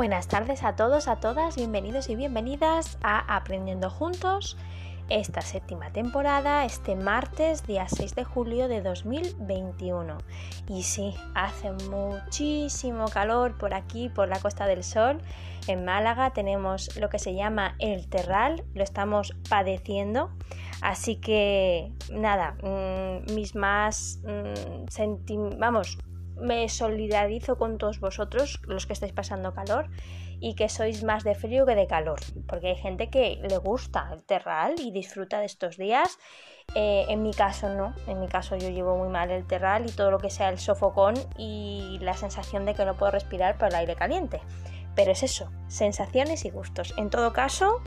Buenas tardes a todos, a todas, bienvenidos y bienvenidas a Aprendiendo Juntos, esta séptima temporada, este martes, día 6 de julio de 2021. Y sí, hace muchísimo calor por aquí, por la Costa del Sol. En Málaga tenemos lo que se llama el terral, lo estamos padeciendo. Así que nada, mm, mis más mm, vamos, me solidarizo con todos vosotros, los que estáis pasando calor, y que sois más de frío que de calor, porque hay gente que le gusta el terral y disfruta de estos días. Eh, en mi caso no, en mi caso yo llevo muy mal el terral y todo lo que sea el sofocón y la sensación de que no puedo respirar por el aire caliente. Pero es eso, sensaciones y gustos. En todo caso,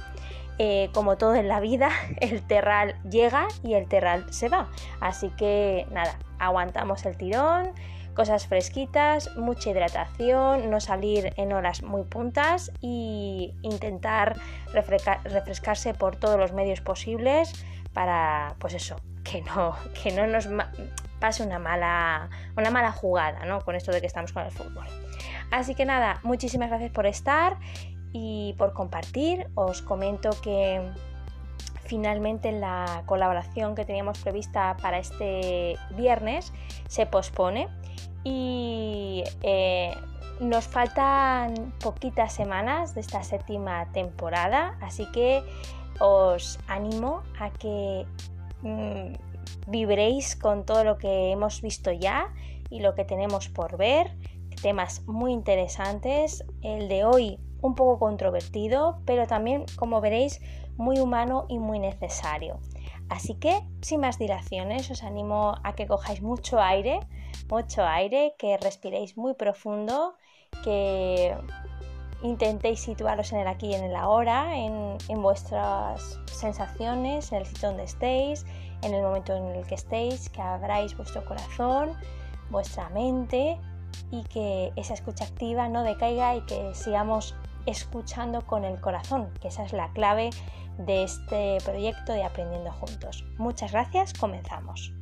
eh, como todo en la vida, el terral llega y el terral se va. Así que nada, aguantamos el tirón, cosas fresquitas, mucha hidratación, no salir en horas muy puntas y intentar refrescarse por todos los medios posibles para, pues eso, que no, que no nos pase una mala, una mala jugada ¿no? con esto de que estamos con el fútbol. Así que nada, muchísimas gracias por estar y por compartir. Os comento que finalmente la colaboración que teníamos prevista para este viernes se pospone y eh, nos faltan poquitas semanas de esta séptima temporada, así que os animo a que mm, vibréis con todo lo que hemos visto ya y lo que tenemos por ver. Temas muy interesantes. El de hoy un poco controvertido, pero también, como veréis, muy humano y muy necesario. Así que, sin más dilaciones, os animo a que cojáis mucho aire, mucho aire, que respiréis muy profundo, que intentéis situaros en el aquí y en el ahora, en, en vuestras sensaciones, en el sitio donde estéis, en el momento en el que estéis, que abráis vuestro corazón, vuestra mente y que esa escucha activa no decaiga y que sigamos escuchando con el corazón, que esa es la clave de este proyecto de Aprendiendo Juntos. Muchas gracias, comenzamos.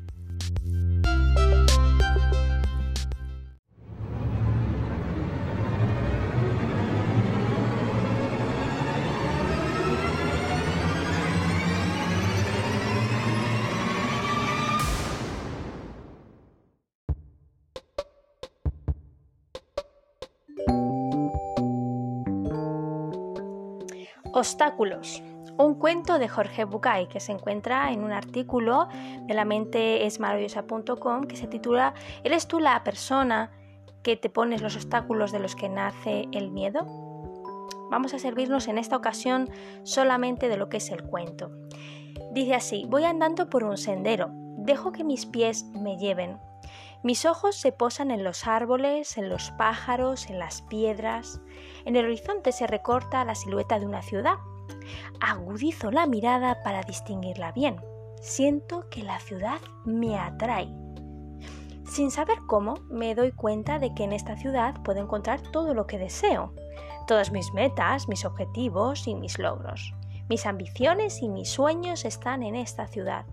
Obstáculos. Un cuento de Jorge Bucay que se encuentra en un artículo de la mente es que se titula ¿Eres tú la persona que te pones los obstáculos de los que nace el miedo? Vamos a servirnos en esta ocasión solamente de lo que es el cuento. Dice así, voy andando por un sendero, dejo que mis pies me lleven. Mis ojos se posan en los árboles, en los pájaros, en las piedras. En el horizonte se recorta la silueta de una ciudad Agudizo la mirada para distinguirla bien. Siento que la ciudad me atrae. Sin saber cómo, me doy cuenta de que en esta ciudad puedo encontrar todo lo que deseo, todas mis metas, mis objetivos y mis logros. Mis ambiciones y mis sueños están en esta ciudad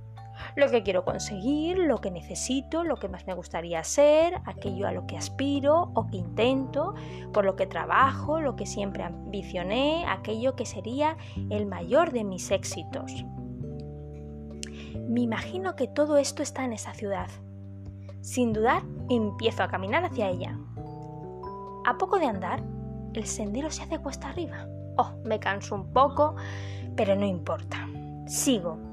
lo que quiero conseguir, lo que necesito, lo que más me gustaría ser, aquello a lo que aspiro o que intento, por lo que trabajo, lo que siempre ambicioné, aquello que sería el mayor de mis éxitos. Me imagino que todo esto está en esa ciudad. Sin dudar, empiezo a caminar hacia ella. A poco de andar, el sendero se hace cuesta arriba. Oh, me canso un poco, pero no importa. Sigo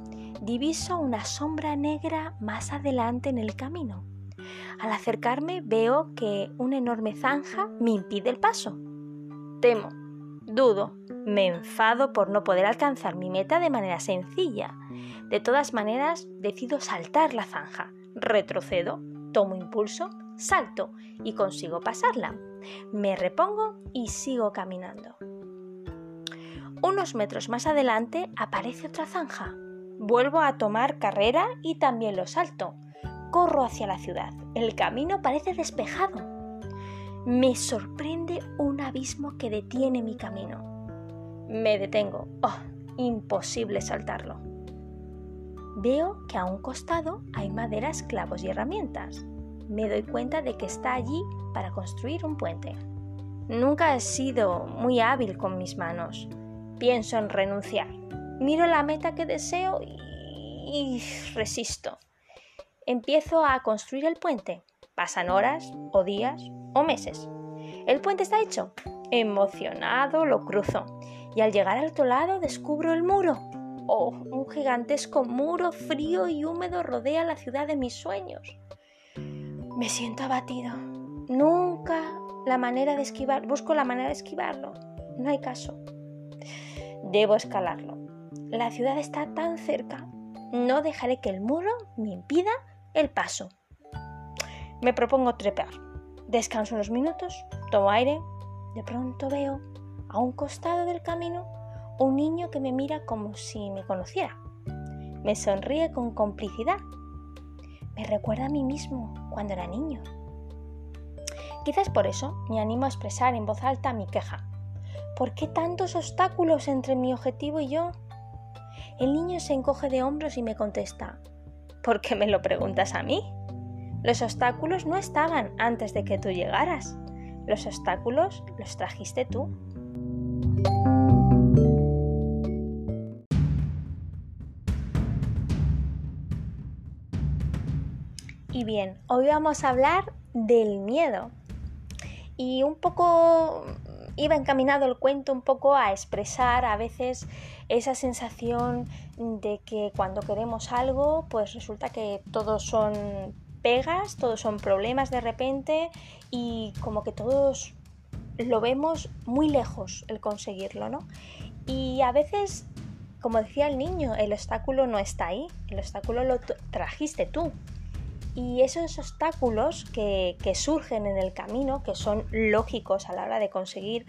diviso una sombra negra más adelante en el camino. Al acercarme veo que una enorme zanja me impide el paso. Temo, dudo, me enfado por no poder alcanzar mi meta de manera sencilla. De todas maneras, decido saltar la zanja. Retrocedo, tomo impulso, salto y consigo pasarla. Me repongo y sigo caminando. Unos metros más adelante aparece otra zanja. Vuelvo a tomar carrera y también lo salto. Corro hacia la ciudad. El camino parece despejado. Me sorprende un abismo que detiene mi camino. Me detengo. Oh, imposible saltarlo. Veo que a un costado hay maderas, clavos y herramientas. Me doy cuenta de que está allí para construir un puente. Nunca he sido muy hábil con mis manos. Pienso en renunciar. Miro la meta que deseo y, resisto. Empiezo a construir el puente. Pasan horas o días o meses. El puente está hecho. Emocionado lo cruzo y al llegar al otro lado descubro el muro. Oh, un gigantesco muro frío y húmedo rodea la ciudad de mis sueños. Me siento abatido. Nunca la manera de esquivar, busco la manera de esquivarlo. No hay caso. Debo escalarlo. La ciudad está tan cerca. No dejaré que el muro me impida el paso. Me propongo trepar. Descanso unos minutos, tomo aire. De pronto veo a un costado del camino un niño que me mira como si me conociera. Me sonríe con complicidad. Me recuerda a mí mismo cuando era niño. Quizás por eso me animo a expresar en voz alta mi queja. ¿Por qué tantos obstáculos entre mi objetivo y yo? El niño se encoge de hombros y me contesta, ¿por qué me lo preguntas a mí? Los obstáculos no estaban antes de que tú llegaras. Los obstáculos los trajiste tú. Y bien, hoy vamos a hablar del miedo. Y un poco iba encaminado el cuento un poco a expresar a veces esa sensación de que cuando queremos algo, pues resulta que todos son pegas, todos son problemas de repente y como que todos lo vemos muy lejos el conseguirlo, ¿no? Y a veces, como decía el niño, el obstáculo no está ahí, el obstáculo lo trajiste tú. Y esos obstáculos que, que surgen en el camino, que son lógicos a la hora de conseguir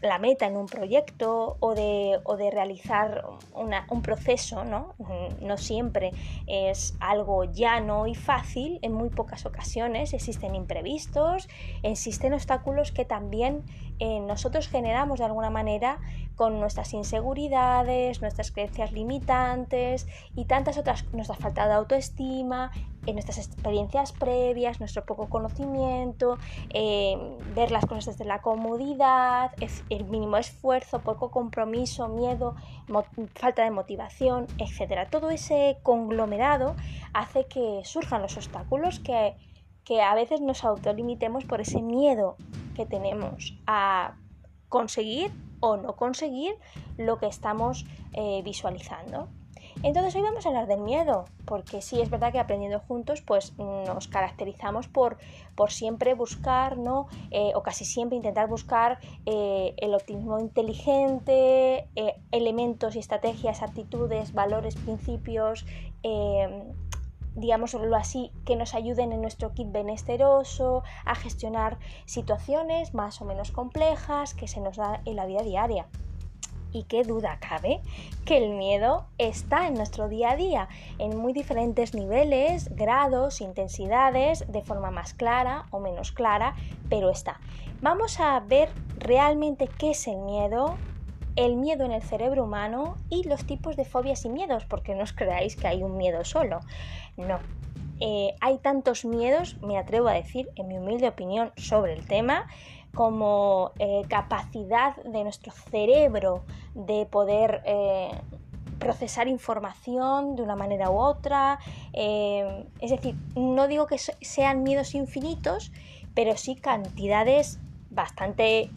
la meta en un proyecto o de, o de realizar un proceso, ¿no? No siempre es algo llano y fácil, en muy pocas ocasiones existen imprevistos, existen obstáculos que también eh, nosotros generamos de alguna manera con nuestras inseguridades, nuestras creencias limitantes y tantas otras, nuestra falta de autoestima, en nuestras experiencias previas, nuestro poco conocimiento, eh, ver las cosas desde la comodidad, el mínimo esfuerzo, poco compromiso, miedo, falta de motivación, etc. Todo ese conglomerado hace que surjan los obstáculos que, que a veces nos autolimitemos por ese miedo que tenemos a conseguir o no conseguir lo que estamos eh, visualizando. Entonces hoy vamos a hablar del miedo, porque sí es verdad que aprendiendo juntos pues nos caracterizamos por, por siempre buscar, ¿no? Eh, o casi siempre intentar buscar eh, el optimismo inteligente, elementos y estrategias, actitudes, valores, principios, digámoslo así, que nos ayuden en nuestro kit benesteroso, a gestionar situaciones más o menos complejas que se nos da en la vida diaria. Y qué duda cabe que el miedo está en nuestro día a día, en muy diferentes niveles, grados, intensidades, de forma más clara o menos clara, pero está. Vamos a ver realmente qué es el miedo, el miedo en el cerebro humano y los tipos de fobias y miedos, porque no os creáis que hay un miedo solo. No. Eh, hay tantos miedos, me atrevo a decir, en mi humilde opinión, sobre el tema, como eh, capacidad de nuestro cerebro de poder eh, procesar información de una manera u otra. es decir, no digo que sean miedos infinitos, pero sí cantidades bastante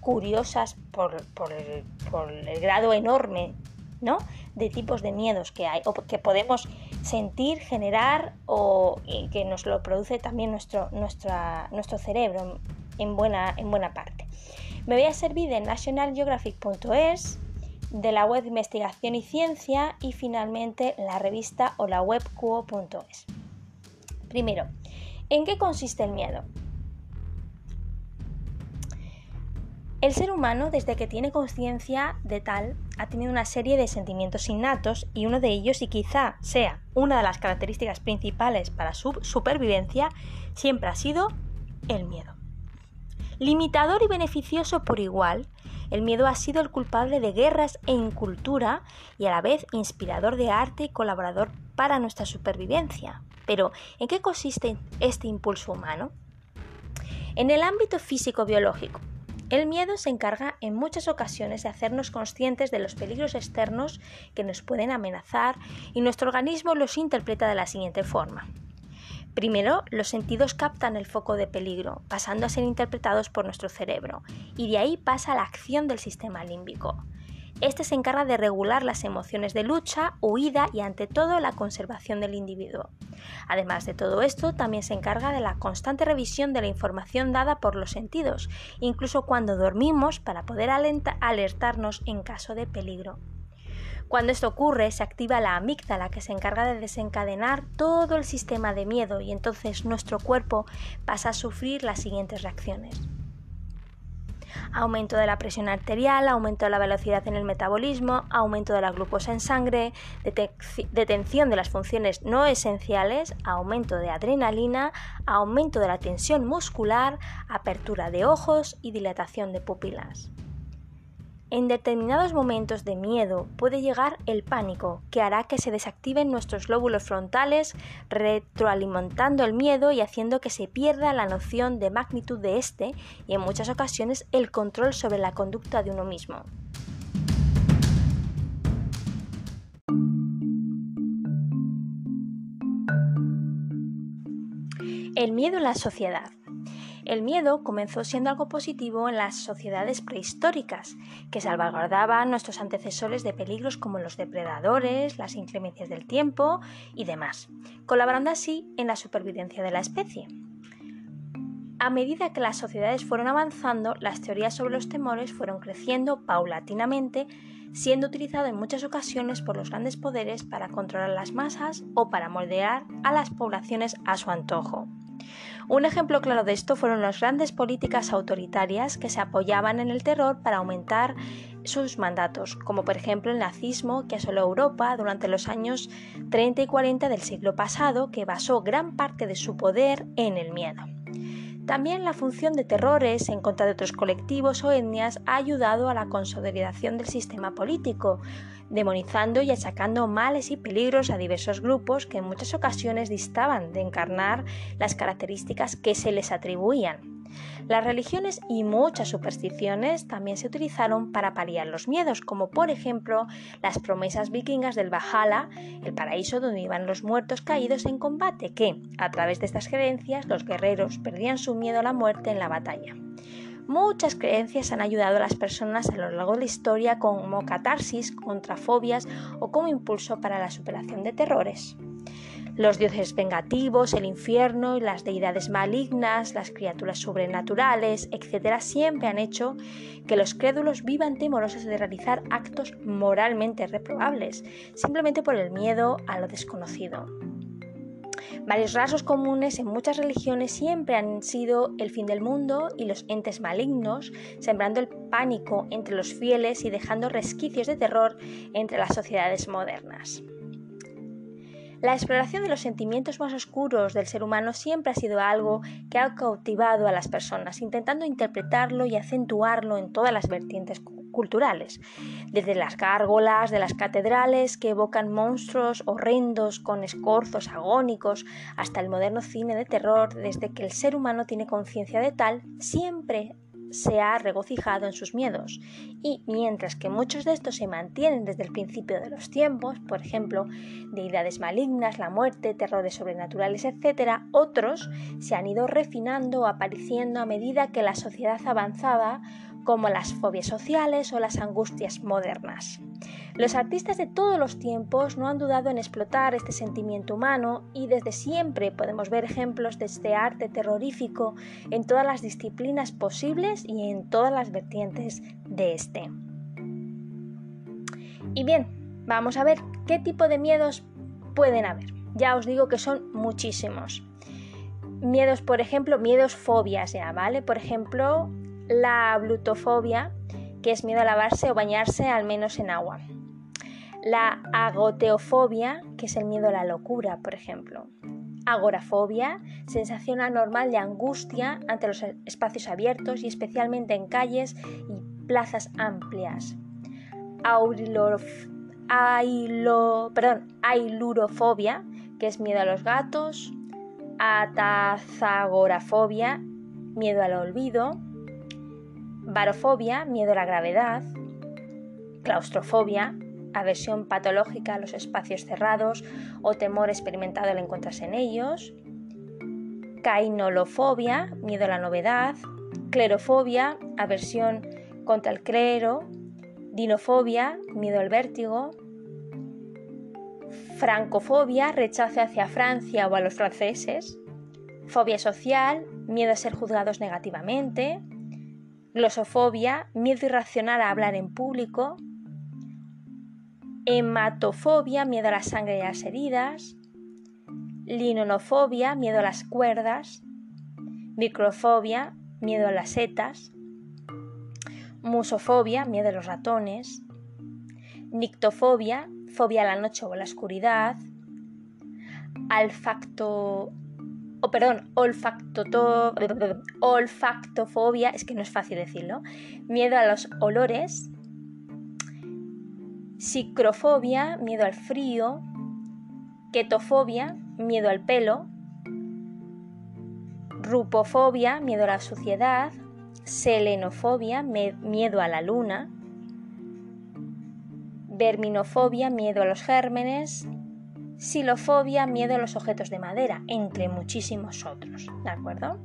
curiosas por, el, grado enorme ¿no? de tipos de miedos que hay o que podemos sentir, generar o que nos lo produce también nuestro, nuestro cerebro en buena, en buena parte. Me voy a servir de nationalgeographic.es, de la web investigación y ciencia y finalmente la revista o la web cuo.es. Primero, ¿en qué consiste el miedo? El ser humano, desde que tiene conciencia de tal, ha tenido una serie de sentimientos innatos y uno de ellos, y quizá sea una de las características principales para su supervivencia, siempre ha sido el miedo. Limitador y beneficioso por igual, el miedo ha sido el culpable de guerras e incultura y a la vez inspirador de arte y colaborador para nuestra supervivencia. Pero, ¿en qué consiste este impulso humano? En el ámbito físico-biológico, el miedo se encarga en muchas ocasiones de hacernos conscientes de los peligros externos que nos pueden amenazar y nuestro organismo los interpreta de la siguiente forma. Primero, los sentidos captan el foco de peligro, pasando a ser interpretados por nuestro cerebro, y de ahí pasa la acción del sistema límbico. Este se encarga de regular las emociones de lucha, huida y ante todo la conservación del individuo. Además de todo esto, también se encarga de la constante revisión de la información dada por los sentidos, incluso cuando dormimos para poder alertarnos en caso de peligro. Cuando esto ocurre, se activa la amígdala que se encarga de desencadenar todo el sistema de miedo y entonces nuestro cuerpo pasa a sufrir las siguientes reacciones aumento de la presión arterial, aumento de la velocidad en el metabolismo, aumento de la glucosa en sangre, detención de las funciones no esenciales, aumento de adrenalina, aumento de la tensión muscular, apertura de ojos y dilatación de pupilas. En determinados momentos de miedo puede llegar el pánico, que hará que se desactiven nuestros lóbulos frontales, retroalimentando el miedo y haciendo que se pierda la noción de magnitud de este y en muchas ocasiones el control sobre la conducta de uno mismo. El miedo en la sociedad. El miedo comenzó siendo algo positivo en las sociedades prehistóricas, que salvaguardaban nuestros antecesores de peligros como los depredadores, las inclemencias del tiempo y demás, colaborando así en la supervivencia de la especie. A medida que las sociedades fueron avanzando, las teorías sobre los temores fueron creciendo paulatinamente, siendo utilizado en muchas ocasiones por los grandes poderes para controlar las masas o para moldear a las poblaciones a su antojo. Un ejemplo claro de esto fueron las grandes políticas autoritarias que se apoyaban en el terror para aumentar sus mandatos, como por ejemplo el nazismo que asoló Europa durante los años 30 y 40 del siglo pasado, que basó gran parte de su poder en el miedo. También la función de terrores en contra de otros colectivos o etnias ha ayudado a la consolidación del sistema político, demonizando y achacando males y peligros a diversos grupos que en muchas ocasiones distaban de encarnar las características que se les atribuían. Las religiones y muchas supersticiones también se utilizaron para paliar los miedos, como por ejemplo las promesas vikingas del Valhalla, el paraíso donde iban los muertos caídos en combate, que, a través de estas creencias, los guerreros perdían su miedo a la muerte en la batalla. Muchas creencias han ayudado a las personas a lo largo de la historia como catarsis contra fobias o como impulso para la superación de terrores. Los dioses vengativos, el infierno las deidades malignas, las criaturas sobrenaturales, etc., siempre han hecho que los crédulos vivan temorosos de realizar actos moralmente reprobables, simplemente por el miedo a lo desconocido. Varios rasgos comunes en muchas religiones siempre han sido el fin del mundo y los entes malignos, sembrando el pánico entre los fieles y dejando resquicios de terror entre las sociedades modernas. La exploración de los sentimientos más oscuros del ser humano siempre ha sido algo que ha cautivado a las personas, intentando interpretarlo y acentuarlo en todas las vertientes culturales, desde las gárgolas de las catedrales que evocan monstruos horrendos con escorzos agónicos, hasta el moderno cine de terror, desde que el ser humano tiene conciencia de tal, siempre se ha regocijado en sus miedos, y mientras que muchos de estos se mantienen desde el principio de los tiempos, por ejemplo, deidades malignas, la muerte, terrores sobrenaturales, etc., otros se han ido refinando o apareciendo a medida que la sociedad avanzaba como las fobias sociales o las angustias modernas. Los artistas de todos los tiempos no han dudado en explotar este sentimiento humano y desde siempre podemos ver ejemplos de este arte terrorífico en todas las disciplinas posibles y en todas las vertientes de este. Y bien, vamos a ver qué tipo de miedos pueden haber. Ya os digo que son muchísimos. Miedos, por ejemplo, miedos fobias ya, ¿vale? Por ejemplo, la blutofobia, que es miedo a lavarse o bañarse al menos en agua. La agoteofobia, que es el miedo a la locura, por ejemplo. Agorafobia, sensación anormal de angustia ante los espacios abiertos y especialmente en calles y plazas amplias. ailurofobia, que es miedo a los gatos. Atazagorafobia, miedo al olvido, barofobia, miedo a la gravedad, claustrofobia, aversión patológica a los espacios cerrados o temor experimentado al encontrarse en ellos, cainolofobia, miedo a la novedad, clerofobia, aversión contra el clero, dinofobia, miedo al vértigo, francofobia, rechazo hacia Francia o a los franceses, fobia social, miedo a ser juzgados negativamente, glosofobia, miedo irracional a hablar en público, hematofobia, miedo a la sangre y a las heridas, linonofobia, miedo a las cuerdas, microfobia, miedo a las setas, musofobia, miedo a los ratones, nictofobia, fobia a la noche o a la oscuridad, alfacto o perdón, olfactofobia, es que no es fácil decirlo, miedo a los olores, psicrofobia, miedo al frío, ketofobia, miedo al pelo, rupofobia, miedo a la suciedad, selenofobia, miedo a la luna, verminofobia, miedo a los gérmenes, silofobia, miedo a los objetos de madera, entre muchísimos otros. ¿De acuerdo?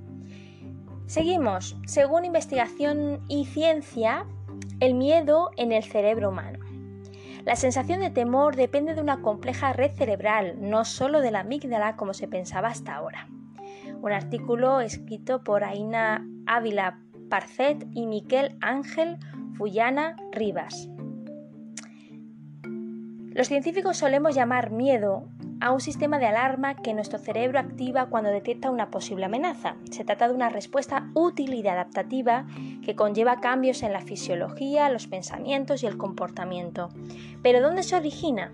Seguimos. Según investigación y ciencia, el miedo en el cerebro humano. La sensación de temor depende de una compleja red cerebral, no solo de la amígdala como se pensaba hasta ahora. Un artículo escrito por Aina Ávila Parcet y Miquel Ángel Fullana Rivas. Los científicos solemos llamar miedo a un sistema de alarma que nuestro cerebro activa cuando detecta una posible amenaza. Se trata de una respuesta útil y adaptativa que conlleva cambios en la fisiología, los pensamientos y el comportamiento. Pero ¿dónde se origina?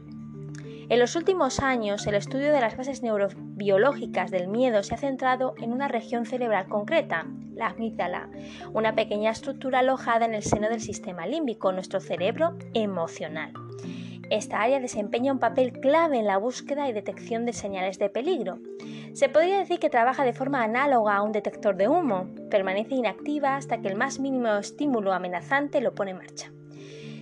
En los últimos años, el estudio de las bases neurobiológicas del miedo se ha centrado en una región cerebral concreta, la amígdala, una pequeña estructura alojada en el seno del sistema límbico, nuestro cerebro emocional. Esta área desempeña un papel clave en la búsqueda y detección de señales de peligro. Se podría decir que trabaja de forma análoga a un detector de humo, permanece inactiva hasta que el más mínimo estímulo amenazante lo pone en marcha.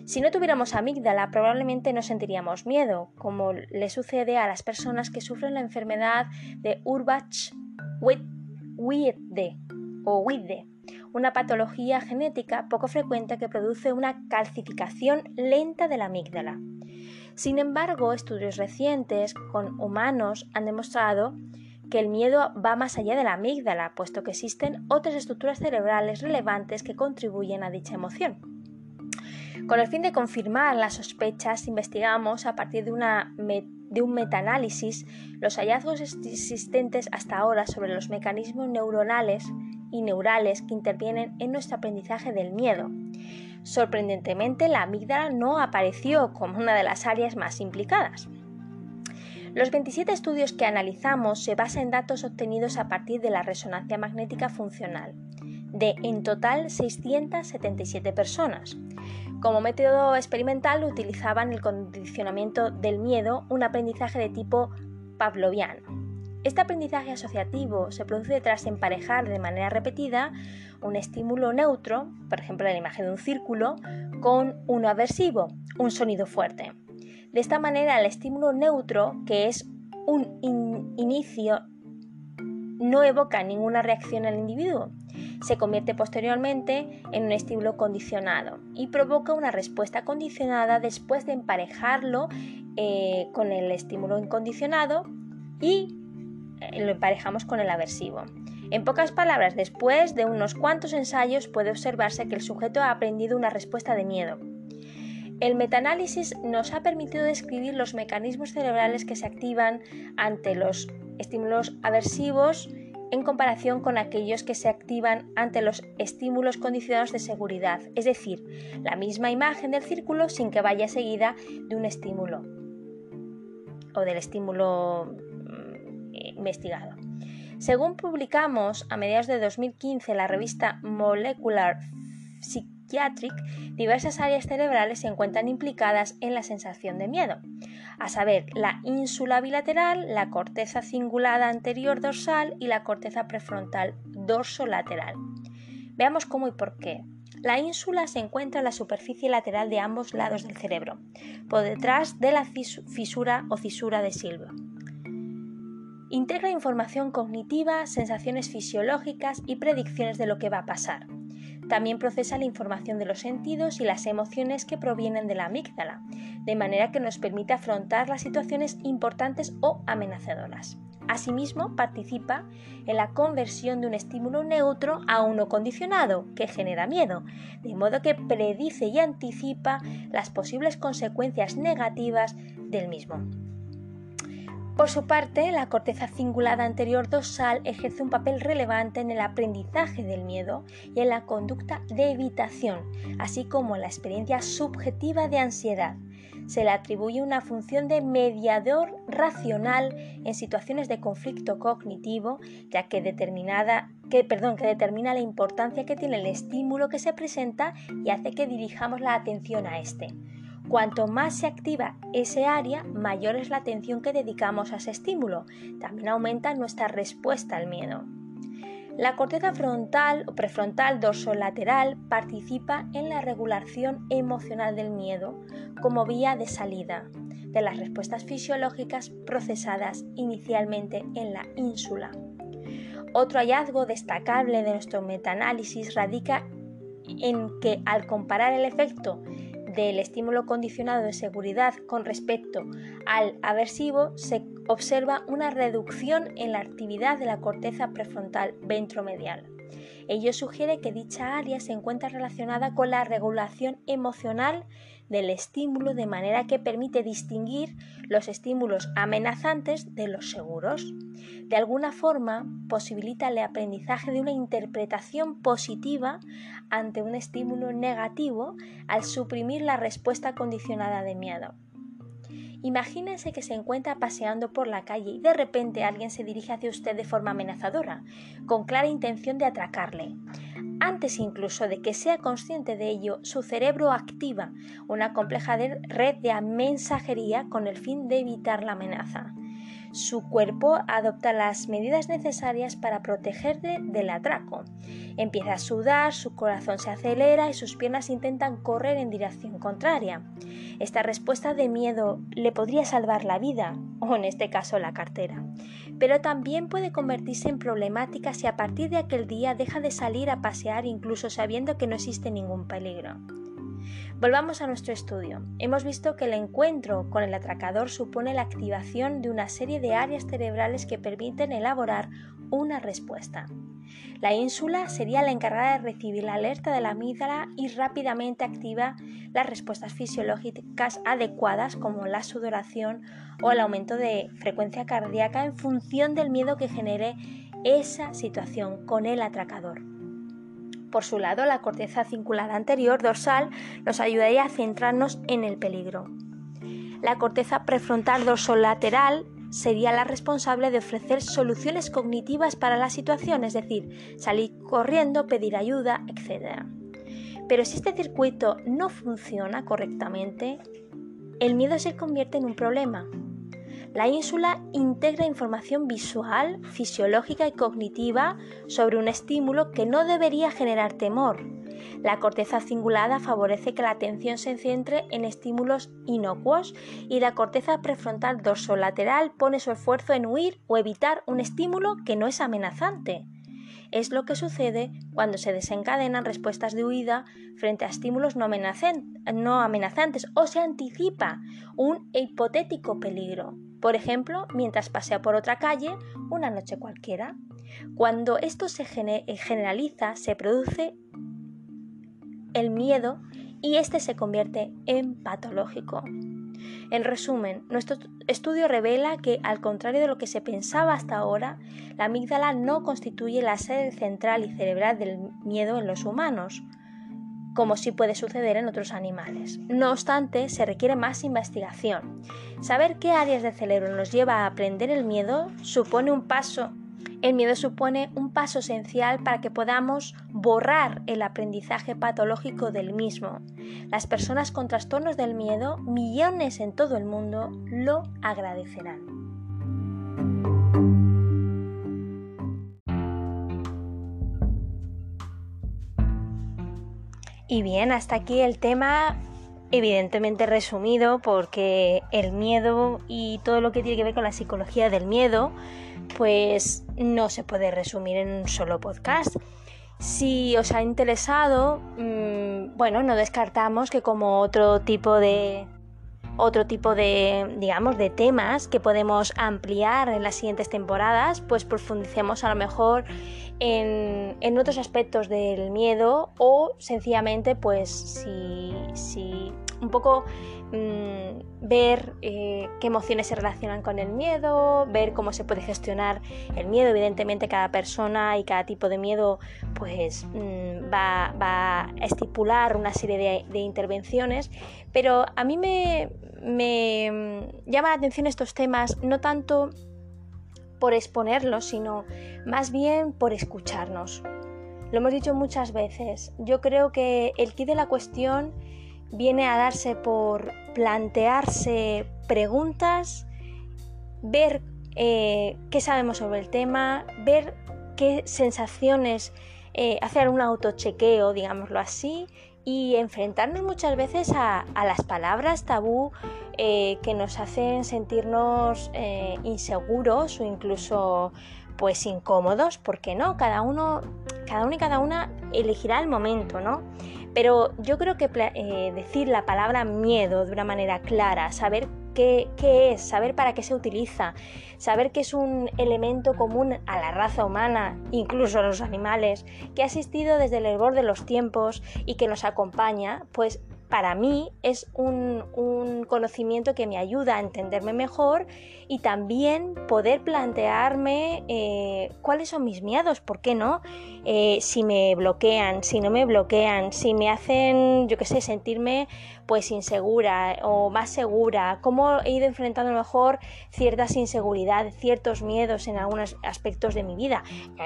Si no tuviéramos amígdala, probablemente no sentiríamos miedo, como le sucede a las personas que sufren la enfermedad de Urbach-Wiede o Wiede, una patología genética poco frecuente que produce una calcificación lenta de la amígdala. Sin embargo, estudios recientes con humanos han demostrado que el miedo va más allá de la amígdala, puesto que existen otras estructuras cerebrales relevantes que contribuyen a dicha emoción. Con el fin de confirmar las sospechas, investigamos a partir de, un metaanálisis los hallazgos existentes hasta ahora sobre los mecanismos neuronales y neurales que intervienen en nuestro aprendizaje del miedo, Sorprendentemente, la amígdala no apareció como una de las áreas más implicadas. Los 27 estudios que analizamos se basan en datos obtenidos a partir de la resonancia magnética funcional, de en total 677 personas. Como método experimental utilizaban el condicionamiento del miedo, un aprendizaje de tipo pavloviano. Este aprendizaje asociativo se produce tras emparejar de manera repetida un estímulo neutro, por ejemplo la imagen de un círculo, con uno aversivo, un sonido fuerte. De esta manera el estímulo neutro, que es un inicio, no evoca ninguna reacción al individuo. Se convierte posteriormente en un estímulo condicionado y provoca una respuesta condicionada después de emparejarlo eh, con el estímulo incondicionado y lo emparejamos con el aversivo. En pocas palabras, después de unos cuantos ensayos puede observarse que el sujeto ha aprendido una respuesta de miedo. El metaanálisis nos ha permitido describir los mecanismos cerebrales que se activan ante los estímulos aversivos en comparación con aquellos que se activan ante los estímulos condicionados de seguridad, es decir, la misma imagen del círculo sin que vaya seguida de un estímulo o del estímulo investigado. Según publicamos a mediados de 2015 en la revista Molecular Psychiatric, diversas áreas cerebrales se encuentran implicadas en la sensación de miedo, a saber, la ínsula bilateral, la corteza cingulada anterior dorsal y la corteza prefrontal dorsolateral. Veamos cómo y por qué. La ínsula se encuentra en la superficie lateral de ambos lados del cerebro, por detrás de la fisura o cisura de Silva. Integra información cognitiva, sensaciones fisiológicas y predicciones de lo que va a pasar. También procesa la información de los sentidos y las emociones que provienen de la amígdala, de manera que nos permite afrontar las situaciones importantes o amenazadoras. Asimismo, participa en la conversión de un estímulo neutro a uno condicionado, que genera miedo, de modo que predice y anticipa las posibles consecuencias negativas del mismo. Por su parte, la corteza cingulada anterior dorsal ejerce un papel relevante en el aprendizaje del miedo y en la conducta de evitación, así como en la experiencia subjetiva de ansiedad. Se le atribuye una función de mediador racional en situaciones de conflicto cognitivo, ya que, determinada, que, perdón, que determina la importancia que tiene el estímulo que se presenta y hace que dirijamos la atención a este. Cuanto más se activa ese área, mayor es la atención que dedicamos a ese estímulo. También aumenta nuestra respuesta al miedo. La corteza frontal o prefrontal dorsolateral participa en la regulación emocional del miedo como vía de salida de las respuestas fisiológicas procesadas inicialmente en la ínsula. Otro hallazgo destacable de nuestro metaanálisis radica en que al comparar el efecto del estímulo condicionado de seguridad con respecto al aversivo, se observa una reducción en la actividad de la corteza prefrontal ventromedial. Ello sugiere que dicha área se encuentra relacionada con la regulación emocional del estímulo de manera que permite distinguir los estímulos amenazantes de los seguros. De alguna forma, posibilita el aprendizaje de una interpretación positiva ante un estímulo negativo al suprimir la respuesta condicionada de miedo. Imagínense que se encuentra paseando por la calle y de repente alguien se dirige hacia usted de forma amenazadora, con clara intención de atracarle. Antes incluso de que sea consciente de ello, su cerebro activa una compleja red de mensajería con el fin de evitar la amenaza. Su cuerpo adopta las medidas necesarias para protegerle del atraco. Empieza a sudar, su corazón se acelera y sus piernas intentan correr en dirección contraria. Esta respuesta de miedo le podría salvar la vida, o en este caso la cartera, pero también puede convertirse en problemática si a partir de aquel día deja de salir a pasear incluso sabiendo que no existe ningún peligro. Volvamos a nuestro estudio. Hemos visto que el encuentro con el atracador supone la activación de una serie de áreas cerebrales que permiten elaborar una respuesta. La ínsula sería la encargada de recibir la alerta de la amígdala y rápidamente activa las respuestas fisiológicas adecuadas como la sudoración o el aumento de frecuencia cardíaca en función del miedo que genere esa situación con el atracador. Por su lado, la corteza cinculada anterior dorsal nos ayudaría a centrarnos en el peligro. La corteza prefrontal dorsolateral sería la responsable de ofrecer soluciones cognitivas para la situación, es decir, salir corriendo, pedir ayuda, etc. Pero si este circuito no funciona correctamente, el miedo se convierte en un problema, la ínsula integra información visual, fisiológica y cognitiva sobre un estímulo que no debería generar temor. La corteza cingulada favorece que la atención se centre en estímulos inocuos y la corteza prefrontal dorsolateral pone su esfuerzo en huir o evitar un estímulo que no es amenazante. Es lo que sucede cuando se desencadenan respuestas de huida frente a estímulos no, amenazantes o se anticipa un hipotético peligro. Por ejemplo, mientras pasea por otra calle una noche cualquiera. Cuando esto se eh, generaliza, se produce el miedo y este se convierte en patológico. En resumen, nuestro estudio revela que, al contrario de lo que se pensaba hasta ahora, la amígdala no constituye la sede central y cerebral del miedo en los humanos como sí puede suceder en otros animales. No obstante, se requiere más investigación. Saber qué áreas del cerebro nos lleva a aprender el miedo supone un paso el miedo supone un paso esencial para que podamos borrar el aprendizaje patológico del mismo. Las personas con trastornos del miedo, millones en todo el mundo, lo agradecerán. Y bien, hasta aquí el tema evidentemente resumido porque el miedo y todo lo que tiene que ver con la psicología del miedo pues no se puede resumir en un solo podcast. Si os ha interesado, mm, bueno, no descartamos que como otro tipo de otro tipo de, digamos, de temas que podemos ampliar en las siguientes temporadas, pues profundicemos a lo mejor en, otros aspectos del miedo o sencillamente, pues si, un poco Mm, ver eh, qué emociones se relacionan con el miedo, ver cómo se puede gestionar el miedo. Evidentemente cada persona y cada tipo de miedo pues mm, va, a estipular una serie de, intervenciones, pero a mí me, me mm, llama la atención estos temas no tanto por exponerlos, sino más bien por escucharnos. Lo hemos dicho muchas veces. Yo creo que el kit de la cuestión viene a darse por plantearse preguntas, ver eh, qué sabemos sobre el tema, ver qué sensaciones, eh, hacer un autochequeo, digámoslo así, y enfrentarnos muchas veces a, las palabras tabú eh, que nos hacen sentirnos inseguros o incluso pues incómodos, porque no, cada uno, cada uno y cada una elegirá el momento, ¿no? Pero yo creo que eh, decir la palabra miedo de una manera clara, saber qué, es, saber para qué se utiliza, saber que es un elemento común a la raza humana, incluso a los animales, que ha existido desde el hervor de los tiempos y que nos acompaña, pues para mí es un, conocimiento que me ayuda a entenderme mejor y también poder plantearme eh, cuáles son mis miedos, ¿por qué no? Eh, si me bloquean, si no me bloquean, si me hacen, yo qué sé, sentirme pues insegura o más segura, cómo he ido enfrentando a lo mejor ciertas inseguridades, ciertos miedos en algunos aspectos de mi vida.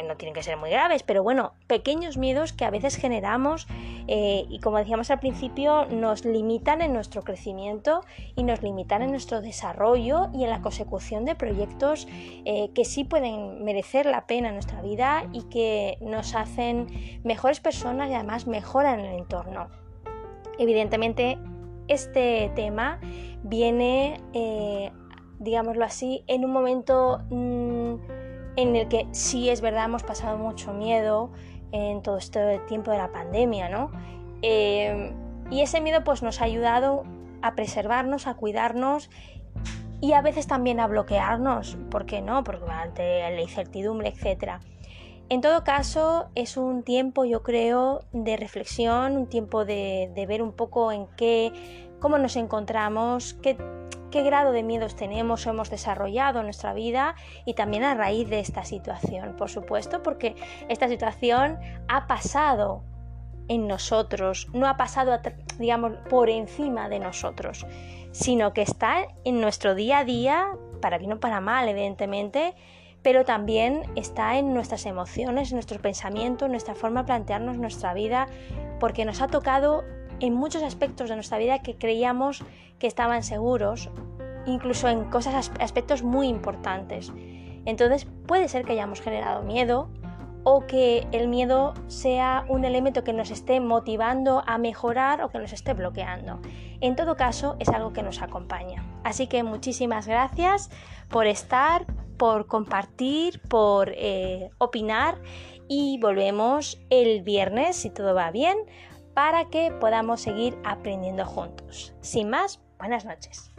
No tienen que ser muy graves, pero bueno, pequeños miedos que a veces generamos eh, y como decíamos al principio, nos limitan en nuestro crecimiento y nos limitan en nuestro desarrollo y en la consecución de proyectos eh, que sí pueden merecer la pena en nuestra vida y que nos hacen mejores personas y además mejoran el entorno. Evidentemente, este tema viene, eh, digámoslo así, en un momento mm, en el que sí es verdad hemos pasado mucho miedo en todo este tiempo de la pandemia, ¿no? Eh, y ese miedo pues nos ha ayudado a preservarnos, a cuidarnos y a veces también a bloquearnos, ¿por qué no? Porque ante la incertidumbre, etc. En todo caso, es un tiempo, yo creo, de reflexión, un tiempo de, ver un poco en qué, cómo nos encontramos, qué, grado de miedos tenemos o hemos desarrollado en nuestra vida y también a raíz de esta situación, por supuesto, porque esta situación ha pasado en nosotros, no ha pasado, digamos, por encima de nosotros, sino que está en nuestro día a día, para bien o para mal, evidentemente, pero también está en nuestras emociones, en nuestros pensamientos, en nuestra forma de plantearnos nuestra vida, porque nos ha tocado en muchos aspectos de nuestra vida que creíamos que estaban seguros, incluso en cosas, aspectos muy importantes. Entonces puede ser que hayamos generado miedo, o que el miedo sea un elemento que nos esté motivando a mejorar o que nos esté bloqueando. En todo caso, es algo que nos acompaña. Así que muchísimas gracias por estar, por compartir, por eh, opinar y volvemos el viernes, si todo va bien, para que podamos seguir aprendiendo juntos. Sin más, buenas noches.